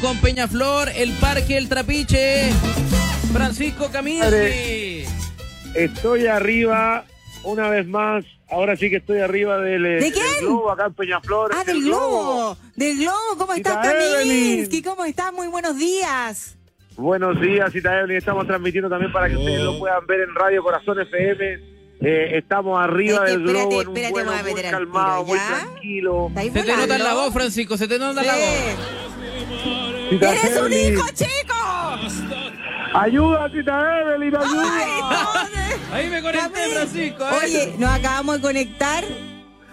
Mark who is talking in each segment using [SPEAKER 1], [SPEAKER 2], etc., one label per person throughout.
[SPEAKER 1] con Peñaflor, el Parque El Trapiche. Francisco Caminsky.
[SPEAKER 2] Estoy arriba una vez más. Ahora sí que estoy arriba del,
[SPEAKER 3] ¿De
[SPEAKER 2] del
[SPEAKER 3] quién?
[SPEAKER 2] globo acá en Peñaflor.
[SPEAKER 3] Ah,
[SPEAKER 2] el
[SPEAKER 3] del globo. Del globo. ¿Cómo estás. Kaminsky? ¿Cómo estás? Muy buenos días.
[SPEAKER 2] Buenos días, Cita Evelyn. Estamos transmitiendo también para que ustedes lo puedan ver en Radio Corazón FM. Eh, estamos arriba
[SPEAKER 3] Es que
[SPEAKER 2] del globo
[SPEAKER 3] espérate,
[SPEAKER 2] en un
[SPEAKER 3] espérate,
[SPEAKER 2] vuelo
[SPEAKER 3] voy a
[SPEAKER 2] muy calmado,
[SPEAKER 3] tiro,
[SPEAKER 2] muy tranquilo.
[SPEAKER 3] ¿Estáis
[SPEAKER 1] Se te nota la voz, Francisco, se te nota la voz.
[SPEAKER 3] ¡Eres un hijo, chico!
[SPEAKER 2] Ayuda, Cita Evelyn, ayuda.
[SPEAKER 3] Ay, no,
[SPEAKER 1] Ahí me conecté. Francisco. ¿eh?
[SPEAKER 3] Oye, nos acabamos de conectar.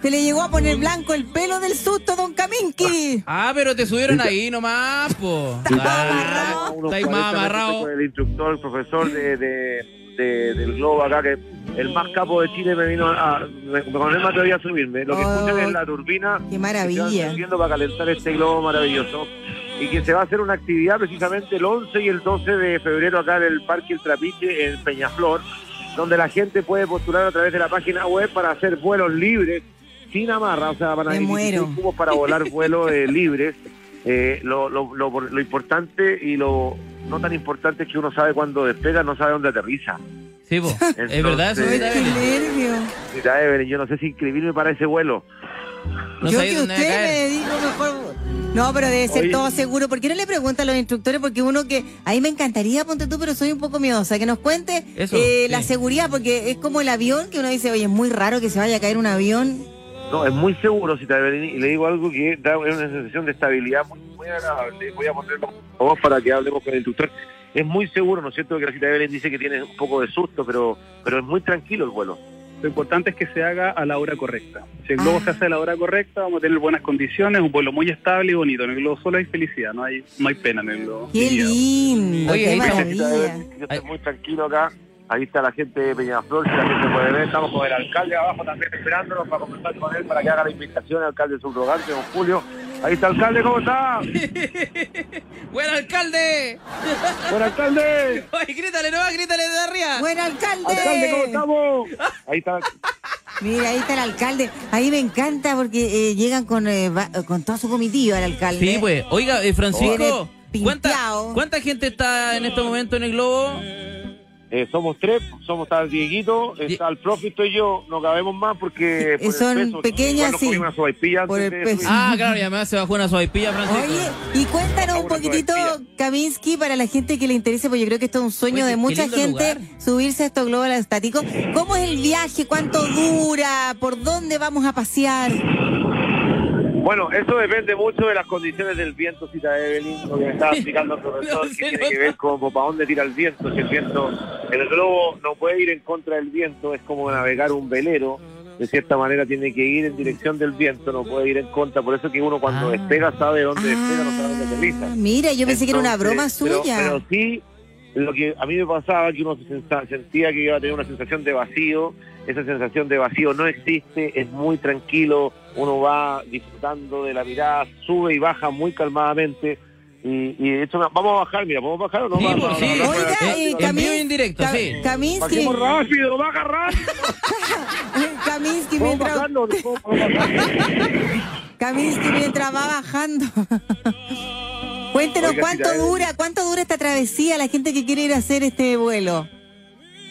[SPEAKER 3] Se le llegó a poner blanco el pelo del susto, don Kaminski.
[SPEAKER 1] Ah, pero te subieron ahí nomás, po.
[SPEAKER 3] Está
[SPEAKER 1] Ah, más
[SPEAKER 2] 40
[SPEAKER 1] amarrado.
[SPEAKER 2] el instructor, el profesor de, de- de- del globo acá, que el más capo de Chile me vino a... Me, con él me atreví a subirme. Lo que
[SPEAKER 3] Oh,
[SPEAKER 2] escuchan es la turbina
[SPEAKER 3] Qué
[SPEAKER 2] que
[SPEAKER 3] maravilla.
[SPEAKER 2] encendiendo para calentar este globo maravilloso. Y que se va a hacer una actividad precisamente el 11 y el 12 de febrero acá en el Parque El Trapiche, en Peñaflor, donde la gente puede postular a través de la página web para hacer vuelos libres, sin amarra, o sea, van a
[SPEAKER 3] Me
[SPEAKER 2] haber
[SPEAKER 3] muero.
[SPEAKER 2] 16 cubos para volar vuelos eh, libres. Eh, lo, lo, lo, lo importante y lo no tan importante es que uno sabe cuándo despega, no sabe dónde aterriza.
[SPEAKER 1] Sí, po. Es verdad eso, Cita
[SPEAKER 3] qué
[SPEAKER 1] Evelyn?
[SPEAKER 3] nervio.
[SPEAKER 2] Mira, Evelyn, yo no sé si inscribirme para ese vuelo.
[SPEAKER 1] No
[SPEAKER 3] Yo que usted
[SPEAKER 1] a
[SPEAKER 3] me dijo mejor. No, pero debe ser
[SPEAKER 2] Oye.
[SPEAKER 3] todo seguro. ¿Por qué no le pregunta a los instructores? Porque uno que. Ahí me encantaría, ponte tú, pero soy un poco miedosa. Que nos cuente
[SPEAKER 1] Eso,
[SPEAKER 3] eh,
[SPEAKER 1] sí.
[SPEAKER 3] la seguridad, porque es como el avión que uno dice, oye, es muy raro que se vaya a caer un avión.
[SPEAKER 2] No, es muy seguro, si te y le digo algo que da una sensación de estabilidad muy, muy agradable. Voy a ponerlo vos para que hablemos con el instructor. Es muy seguro, ¿no es cierto? Que la cita Evelyn dice que tiene un poco de susto, pero, pero es muy tranquilo el vuelo.
[SPEAKER 4] Lo importante es que se haga a la hora correcta. Si el globo
[SPEAKER 3] Ah.
[SPEAKER 4] se hace a la hora correcta, vamos a tener buenas condiciones, un vuelo muy estable y bonito. En el globo solo hay felicidad, no hay, no hay pena en el globo.
[SPEAKER 3] Qué lindo,
[SPEAKER 1] Oye,
[SPEAKER 3] qué
[SPEAKER 1] ahí está.
[SPEAKER 2] Cita
[SPEAKER 3] maravilla.
[SPEAKER 2] Yo estoy muy tranquilo acá. Ahí está la gente de Peñaflor, si la gente puede ver. Estamos con el alcalde abajo también esperándonos para conversar con él, para que haga la invitación al alcalde subrogante, don Julio. Ahí está, alcalde, ¿cómo está?
[SPEAKER 1] ¡Buen alcalde!
[SPEAKER 2] ¡Buen alcalde!
[SPEAKER 1] Oye, grítale, no, grítale de arriba.
[SPEAKER 3] Buen alcalde.
[SPEAKER 2] ¡Alcalde, cómo estamos! Ahí está.
[SPEAKER 3] Mira, ahí está el alcalde. Ahí me encanta porque eh, llegan con, eh, va- con toda su comitiva el alcalde.
[SPEAKER 1] Sí, pues. Oiga, eh, Francisco,
[SPEAKER 3] Viene
[SPEAKER 1] ¿cuánta. ¿cuánta gente está en este momento en el globo?
[SPEAKER 2] Eh, somos tres, somos el Dieguito, está el profe y estoy yo, no cabemos más porque
[SPEAKER 3] Eh,
[SPEAKER 2] por
[SPEAKER 3] son
[SPEAKER 2] peso,
[SPEAKER 3] pequeñas, sí.
[SPEAKER 2] una
[SPEAKER 3] Por
[SPEAKER 2] antes
[SPEAKER 3] el
[SPEAKER 2] de
[SPEAKER 3] peso.
[SPEAKER 2] subir.
[SPEAKER 1] Ah, claro, y además se bajó una sopaipilla, Francisco.
[SPEAKER 3] Oye, y cuéntanos un poquitito. Kaminsky, para la gente que le interese, porque yo creo que esto es un sueño
[SPEAKER 1] Oye,
[SPEAKER 3] de mucha gente,
[SPEAKER 1] lugar.
[SPEAKER 3] subirse a estos globos estáticos. ¿Cómo es el viaje? ¿Cuánto dura? ¿Por dónde vamos a pasear?
[SPEAKER 2] Bueno, eso depende mucho de las condiciones del viento, cita Evelyn, lo que me estaba explicando el profesor, que tiene que ver como para dónde tira el viento, si el viento, el globo no puede ir en contra del viento, es como navegar un velero, de cierta manera tiene que ir en dirección del viento, no puede ir en contra, por eso que uno cuando
[SPEAKER 1] Ah.
[SPEAKER 2] despega sabe dónde despega, no sabe dónde
[SPEAKER 3] Ah,
[SPEAKER 2] aterriza.
[SPEAKER 3] mira, yo pensé que era una broma
[SPEAKER 2] pero-
[SPEAKER 3] suya.
[SPEAKER 2] Pero, sí, lo que a mí me pasaba que uno sentía que iba a tener una sensación de vacío. Esa sensación de vacío no existe, es muy tranquilo, uno va disfrutando de la mirada, sube y baja muy calmadamente. Y, y de hecho, vamos a bajar, mira, ¿podemos bajar o no?
[SPEAKER 1] Sí,
[SPEAKER 2] Vamos,
[SPEAKER 1] pues,
[SPEAKER 2] vamos,
[SPEAKER 1] sí.
[SPEAKER 2] vamos,
[SPEAKER 3] Oiga, eh,
[SPEAKER 2] vamos.
[SPEAKER 1] en directo,
[SPEAKER 3] Ka-
[SPEAKER 1] sí.
[SPEAKER 3] Kaminsky,
[SPEAKER 2] Bajemos rápido, baja rápido.
[SPEAKER 3] Kaminsky,
[SPEAKER 2] ¿Podemos
[SPEAKER 3] mientras,
[SPEAKER 2] bajarlo?
[SPEAKER 3] Kaminsky mientras va bajando. Cuéntenos
[SPEAKER 2] Oiga,
[SPEAKER 3] cuánto
[SPEAKER 2] eh.
[SPEAKER 3] dura, cuánto dura esta travesía, la gente que quiere ir a hacer este vuelo.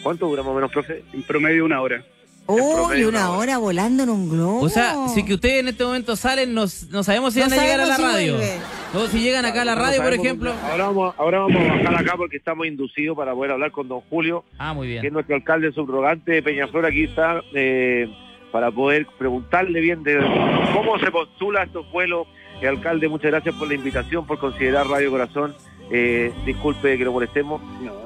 [SPEAKER 2] ¿Cuánto dura más o menos, profe?
[SPEAKER 4] En promedio una hora.
[SPEAKER 3] Uy,
[SPEAKER 2] promedio
[SPEAKER 3] una
[SPEAKER 2] una hora.
[SPEAKER 3] hora volando en un globo.
[SPEAKER 1] O sea, si que ustedes en este momento salen, no, no sabemos si
[SPEAKER 3] No
[SPEAKER 1] van a llegar a la
[SPEAKER 3] si
[SPEAKER 1] radio.
[SPEAKER 3] vuelve.
[SPEAKER 1] O si llegan acá a la
[SPEAKER 2] No
[SPEAKER 1] radio, por ejemplo.
[SPEAKER 2] dónde- Ahora vamos, ahora vamos a bajar acá porque estamos inducidos para poder hablar con don Julio.
[SPEAKER 1] Ah, muy
[SPEAKER 2] que es
[SPEAKER 1] bien.
[SPEAKER 2] nuestro alcalde subrogante de Peñaflor, aquí está, eh, para poder preguntarle bien de cómo se postula estos vuelos. Eh, alcalde, muchas gracias por la invitación, por considerar Radio Corazón. Eh, disculpe que lo molestemos.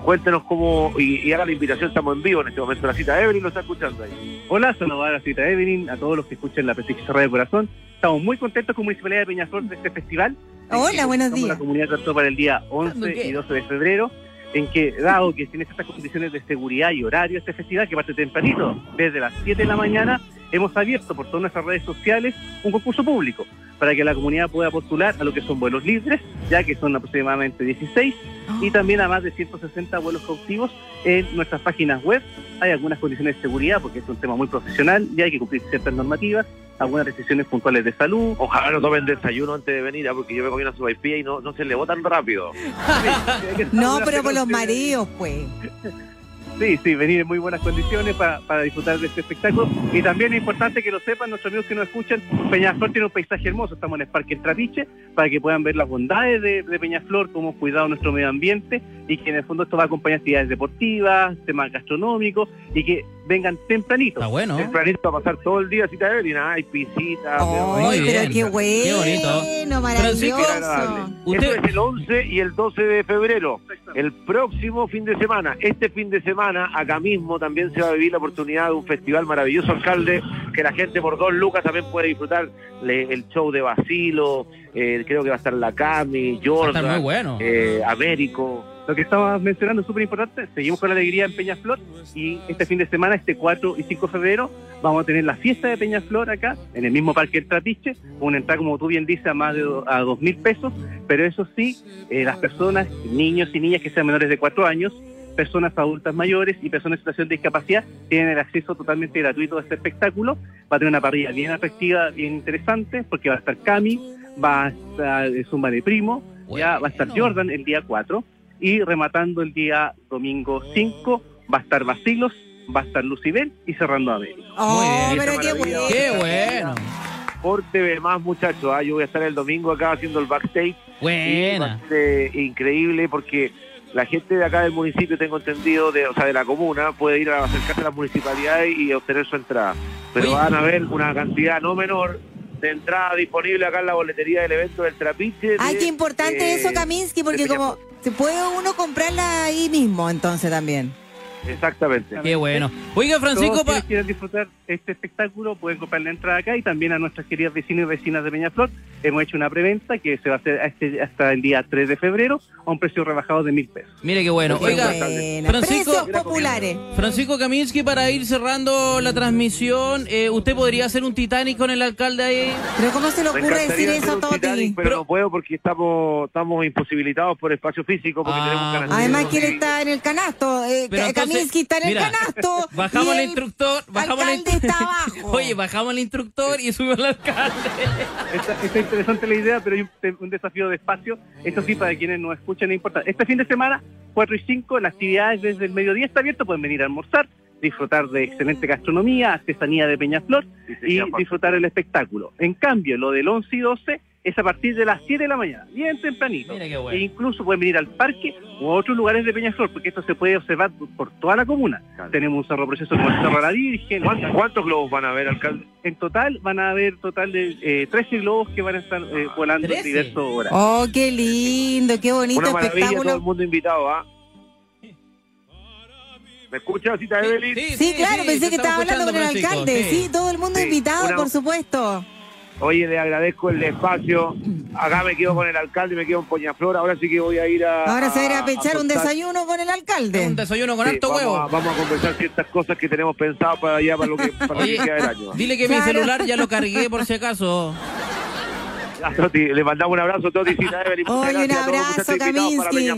[SPEAKER 2] Cuéntenos cómo, y, y haga la invitación, estamos en vivo en este momento. La cita Evelyn lo está escuchando ahí.
[SPEAKER 4] Hola, saludar a la cita Evelyn, a todos los que escuchen la prestigiosa Radio Corazón. Estamos muy contentos con Municipalidad de Peñaflor de este festival.
[SPEAKER 3] Hola, buenos días.
[SPEAKER 4] La comunidad trató para el día
[SPEAKER 1] ¿Cuándo
[SPEAKER 4] 11
[SPEAKER 1] qué?
[SPEAKER 4] y 12 de febrero, en que, dado que tiene ciertas condiciones de seguridad y horario este festival, que parte tempranito, desde las 7 de la mañana, hemos abierto por todas nuestras redes sociales un concurso público para que la comunidad pueda postular a lo que son vuelos libres, ya que son aproximadamente 16, y también a más de 160 vuelos cautivos en nuestras páginas web. Hay algunas condiciones de seguridad, porque es un tema muy profesional y hay que cumplir ciertas normativas, algunas restricciones puntuales de salud.
[SPEAKER 2] Ojalá no tomen desayuno antes de venir, ¿ah? porque yo me comí una sopaipilla y no, no se elevó tan rápido.
[SPEAKER 3] No, pero por los mareos, pues.
[SPEAKER 4] Sí, sí, venir en muy buenas condiciones para, para disfrutar de este espectáculo. Y también es importante que lo sepan nuestros amigos que nos escuchan, Peñaflor tiene un paisaje hermoso, estamos en el Parque El Trapiche, para que puedan ver las bondades de, de Peñaflor, cómo cuidado nuestro medio ambiente y que en el fondo esto va a acompañar actividades deportivas, temas gastronómicos y que vengan tempranito.
[SPEAKER 1] Está bueno.
[SPEAKER 2] Tempranito a pasar todo el día, cita Evelyn, ah, hay pisita.
[SPEAKER 3] Ay,
[SPEAKER 1] Muy
[SPEAKER 3] pero
[SPEAKER 1] bien.
[SPEAKER 3] qué bueno.
[SPEAKER 1] Qué bonito.
[SPEAKER 3] Maravilloso.
[SPEAKER 1] Usted-
[SPEAKER 2] Eso es el 11 y el 12 de febrero. El próximo fin de semana, este fin de semana, acá mismo también se va a vivir la oportunidad de un festival maravilloso, alcalde, que la gente por dos lucas también puede disfrutar el show de Basilo, eh, creo que va a estar la Cami,
[SPEAKER 1] Va a
[SPEAKER 2] Jordan,
[SPEAKER 1] estar muy bueno.
[SPEAKER 2] eh, Américo.
[SPEAKER 4] Lo que estabas mencionando es súper importante, seguimos con la alegría en Peñaflor y este fin de semana, este 4 y 5 de febrero, vamos a tener la fiesta de Peñaflor acá, en el mismo Parque El Trapiche, una entrada, como tú bien dices, a más de a dos mil pesos, pero eso sí, eh, las personas, niños y niñas que sean menores de 4 años, personas adultas mayores y personas en situación de discapacidad tienen el acceso totalmente gratuito a este espectáculo. Va a tener una parrilla bien atractiva, bien interesante, porque va a estar Cami, va a estar eh, Zumba de Primo, ya va a estar. Jordan el día 4 y rematando el día domingo 5 va a estar Basilos, va a estar Lucibel y cerrando a Abel.
[SPEAKER 3] Oh, pero qué bueno.
[SPEAKER 1] Qué bueno.
[SPEAKER 2] Por TV más muchachos, ah, yo voy a estar el domingo acá haciendo el backstage.
[SPEAKER 1] Buena.
[SPEAKER 2] eh, increíble porque la gente de acá del municipio, tengo entendido, de, o sea, de la comuna, puede ir a acercarse a la municipalidad y obtener su entrada. Pero van a ver una cantidad no menor de entrada disponible acá en la boletería del evento del Trapiche.
[SPEAKER 3] Ay,
[SPEAKER 2] de,
[SPEAKER 3] qué importante
[SPEAKER 2] eh,
[SPEAKER 3] eso, Kaminsky, porque como se puede uno comprarla ahí mismo, entonces también.
[SPEAKER 2] Exactamente.
[SPEAKER 1] Qué bueno. Oiga, Francisco,
[SPEAKER 4] Todos quienes quieran disfrutar este espectáculo pueden comprar la entrada acá y también a nuestras queridas vecinos y vecinas de Peñaflor hemos hecho una preventa que se va a hacer este- hasta el día 3 de febrero a un precio rebajado de mil pesos.
[SPEAKER 1] mire qué bueno. Oiga,
[SPEAKER 3] buena.
[SPEAKER 1] Francisco-
[SPEAKER 3] Precios populares.
[SPEAKER 1] Francisco Kaminsky, para ir cerrando la transmisión, eh, ¿usted podría hacer un Titanic con el alcalde ahí?
[SPEAKER 3] Pero ¿cómo se le ocurre decir eso,
[SPEAKER 2] un Titanic,
[SPEAKER 3] Toti?
[SPEAKER 2] pero,
[SPEAKER 1] Pero-
[SPEAKER 2] no puedo porque estamos estamos imposibilitados por espacio físico porque
[SPEAKER 1] Ah,
[SPEAKER 2] tenemos un canastero.
[SPEAKER 3] Además que él está en el canasto. Eh,
[SPEAKER 1] Pero entonces,
[SPEAKER 3] Kaminsky está en
[SPEAKER 1] mira,
[SPEAKER 3] el canasto.
[SPEAKER 1] Bajamos
[SPEAKER 3] y
[SPEAKER 1] al
[SPEAKER 3] el
[SPEAKER 1] instructor, bajamos al
[SPEAKER 3] alcalde está abajo.
[SPEAKER 1] Oye, bajamos al instructor y subimos al alcalde.
[SPEAKER 4] Está, está interesante la idea, pero hay un, desafío de espacio. Eso sí, para quienes nos escuchan, es importante. Este fin de semana, 4 y 5, las actividades desde el mediodía está abierto. Pueden venir a almorzar, disfrutar de excelente gastronomía, artesanía de Peñaflor y
[SPEAKER 2] señor.
[SPEAKER 4] disfrutar el espectáculo. En cambio, lo del 11 y 12 es a partir de las 7 de la mañana, bien tempranito.
[SPEAKER 1] Mira qué bueno.
[SPEAKER 4] E incluso pueden venir al parque o a otros lugares de Peñaflor, porque esto se puede observar por, toda la comuna.
[SPEAKER 2] Claro.
[SPEAKER 4] Tenemos un cerro proceso como el Cerro de la Virgen.
[SPEAKER 2] ¿Cuántos, cuántos globos van a ver, alcalde?
[SPEAKER 4] En total van a haber total de eh, 13 globos que van a estar eh, volando en
[SPEAKER 1] 13.
[SPEAKER 4] diversos horarios.
[SPEAKER 3] Oh, qué lindo, qué bonito
[SPEAKER 2] Una maravilla, todo el
[SPEAKER 3] espectáculo.
[SPEAKER 2] mundo invitado, ¿ah? ¿Me escuchas, Cita Evelyn?
[SPEAKER 3] Sí, claro, pensé que estaba hablando con el alcalde. Sí, todo el mundo
[SPEAKER 2] Sí,
[SPEAKER 3] invitado,
[SPEAKER 2] una-
[SPEAKER 3] por supuesto.
[SPEAKER 2] Oye, le agradezco el espacio. Acá me quedo con el alcalde, me quedo en Poñaflor. Ahora sí que voy a ir a.
[SPEAKER 3] Ahora se va a ir a un desayuno con el
[SPEAKER 1] Un
[SPEAKER 3] alcalde.
[SPEAKER 1] desayuno con
[SPEAKER 2] Sí,
[SPEAKER 1] alto
[SPEAKER 2] vamos,
[SPEAKER 1] huevo.
[SPEAKER 2] A, vamos a conversar ciertas cosas que tenemos pensado para allá, para lo que, para lo que queda del año.
[SPEAKER 1] dile que mi celular ya lo cargué por si acaso.
[SPEAKER 2] A Toti, le mandamos un abrazo a Toti
[SPEAKER 3] Oye, un
[SPEAKER 2] gracias a todos,
[SPEAKER 3] abrazo, Kaminsky.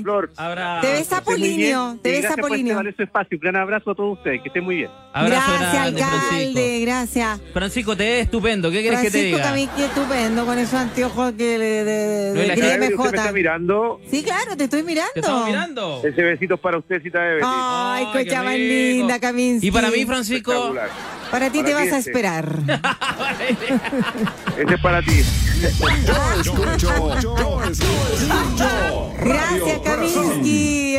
[SPEAKER 3] Te ves Apolinio,
[SPEAKER 4] bien
[SPEAKER 3] te ves
[SPEAKER 4] gracias por este espacio. Un gran abrazo a todos ustedes. Que estén muy bien.
[SPEAKER 1] Abrazo
[SPEAKER 3] Gracias,
[SPEAKER 1] grande,
[SPEAKER 3] alcalde,
[SPEAKER 1] Francisco.
[SPEAKER 3] gracias.
[SPEAKER 1] Francisco, te ves estupendo. ¿Qué quieres que te
[SPEAKER 3] Francisco
[SPEAKER 1] diga?
[SPEAKER 3] Kaminsky, estupendo con esos anteojos que le, de, de,
[SPEAKER 1] No,
[SPEAKER 3] de
[SPEAKER 2] Evelyn, ¿Usted me está
[SPEAKER 3] MJ.
[SPEAKER 2] mirando?
[SPEAKER 3] Sí, claro, te estoy mirando.
[SPEAKER 1] ¿Te estamos mirando?
[SPEAKER 2] Ese besito es para usted, Cita Evelyn.
[SPEAKER 3] Ay,
[SPEAKER 1] Ay,
[SPEAKER 3] cocha
[SPEAKER 1] qué
[SPEAKER 3] más linda, Kaminsky.
[SPEAKER 1] Y para mí, Francisco,
[SPEAKER 2] Espectacular.
[SPEAKER 3] Para ti
[SPEAKER 2] para
[SPEAKER 3] te
[SPEAKER 2] ti
[SPEAKER 3] vas a
[SPEAKER 2] este.
[SPEAKER 3] esperar.
[SPEAKER 2] Ese es para ti.
[SPEAKER 5] Yo escucho, yo escucho.
[SPEAKER 3] Gracias. Kaminsky.